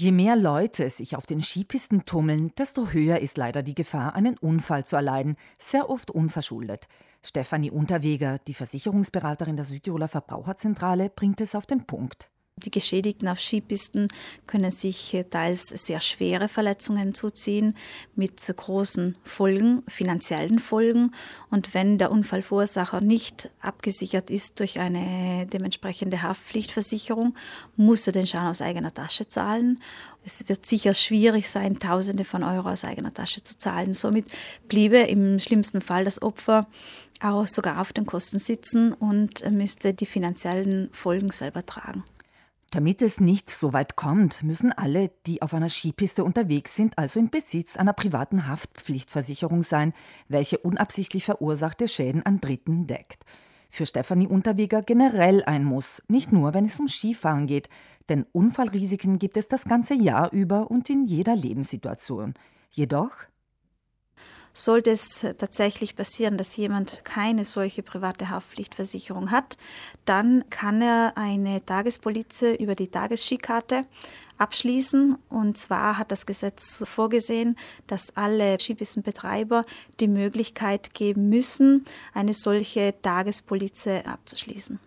Je mehr Leute sich auf den Skipisten tummeln, desto höher ist leider die Gefahr, einen Unfall zu erleiden, sehr oft unverschuldet. Stefanie Unterweger, die Versicherungsberaterin der Südtiroler Verbraucherzentrale, bringt es auf den Punkt. Die Geschädigten auf Skipisten können sich äh, teils sehr schwere Verletzungen zuziehen mit großen Folgen, finanziellen Folgen. Und wenn der Unfallverursacher nicht abgesichert ist durch eine dementsprechende Haftpflichtversicherung, muss er den Schaden aus eigener Tasche zahlen. Es wird sicher schwierig sein, Tausende von Euro aus eigener Tasche zu zahlen. Somit bliebe im schlimmsten Fall das Opfer auch sogar auf den Kosten sitzen und müsste die finanziellen Folgen selber tragen. Damit es nicht so weit kommt, müssen alle, die auf einer Skipiste unterwegs sind, also in Besitz einer privaten Haftpflichtversicherung sein, welche unabsichtlich verursachte Schäden an Dritten deckt. Für Stefanie Unterweger generell ein Muss, nicht nur wenn es um Skifahren geht, denn Unfallrisiken gibt es das ganze Jahr über und in jeder Lebenssituation. Jedoch sollte es tatsächlich passieren, dass jemand keine solche private Haftpflichtversicherung hat, dann kann er eine Tagespolize über die Tagesskikarte abschließen. Und zwar hat das Gesetz vorgesehen, dass alle Skipissenbetreiber die Möglichkeit geben müssen, eine solche Tagespolize abzuschließen.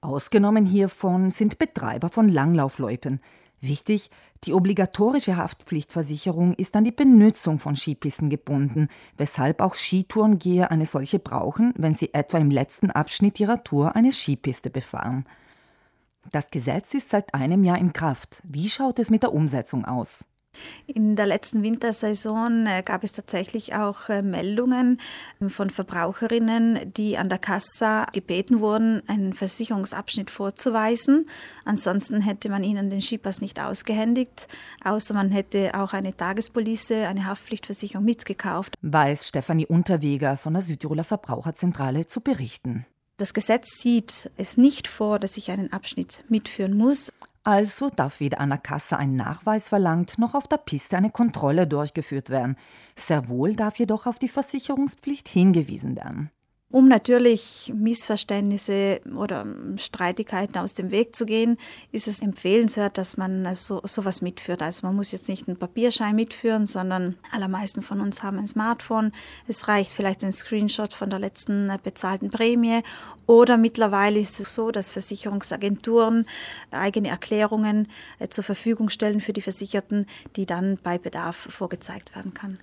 Ausgenommen hiervon sind Betreiber von Langlaufloipen. Wichtig, die obligatorische Haftpflichtversicherung ist an die Benutzung von Skipisten gebunden, weshalb auch Skitourengeher eine solche brauchen, wenn sie etwa im letzten Abschnitt ihrer Tour eine Skipiste befahren. Das Gesetz ist seit einem Jahr in Kraft. Wie schaut es mit der Umsetzung aus? In der letzten Wintersaison äh, gab es tatsächlich auch äh, Meldungen ähm, von Verbraucherinnen, die an der Kassa gebeten wurden, einen Versicherungsabschnitt vorzuweisen. Ansonsten hätte man ihnen den Skipass nicht ausgehändigt, außer man hätte auch eine Tagespolice, eine Haftpflichtversicherung mitgekauft. Weiß Stefanie Unterweger von der Südtiroler Verbraucherzentrale zu berichten. Das Gesetz sieht es nicht vor, dass ich einen Abschnitt mitführen muss. Also darf weder an der Kasse ein Nachweis verlangt, noch auf der Piste eine Kontrolle durchgeführt werden. Sehr wohl darf jedoch auf die Versicherungspflicht hingewiesen werden. Um natürlich Missverständnisse oder Streitigkeiten aus dem Weg zu gehen, ist es empfehlenswert, dass man so, sowas mitführt. Also man muss jetzt nicht einen Papierschein mitführen, sondern allermeisten von uns haben ein Smartphone. Es reicht vielleicht ein Screenshot von der letzten bezahlten Prämie. Oder mittlerweile ist es so, dass Versicherungsagenturen eigene Erklärungen äh, zur Verfügung stellen für die Versicherten, die dann bei Bedarf vorgezeigt werden kann.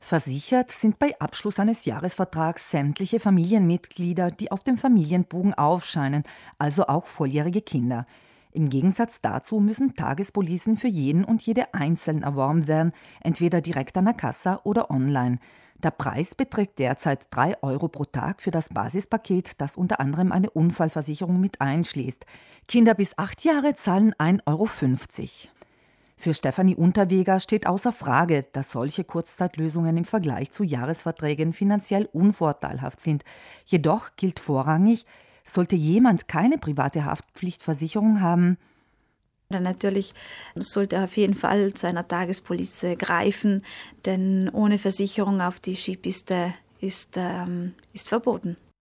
Versichert sind bei Abschluss eines Jahresvertrags sämtliche Familienmitglieder, die auf dem Familienbogen aufscheinen, also auch volljährige Kinder. Im Gegensatz dazu müssen Tagespolicen für jeden und jede einzeln erworben werden, entweder direkt an der Kasse oder online. Der Preis beträgt derzeit 3 Euro pro Tag für das Basispaket, das unter anderem eine Unfallversicherung mit einschließt. Kinder bis acht Jahre zahlen 1,50 Euro. Für Stefanie Unterweger steht außer Frage, dass solche Kurzzeitlösungen im Vergleich zu Jahresverträgen finanziell unvorteilhaft sind. Jedoch gilt vorrangig, sollte jemand keine private Haftpflichtversicherung haben, dann natürlich sollte er auf jeden Fall zu einer Tagespolize greifen, denn ohne Versicherung auf die Skipiste ist, ähm, ist verboten.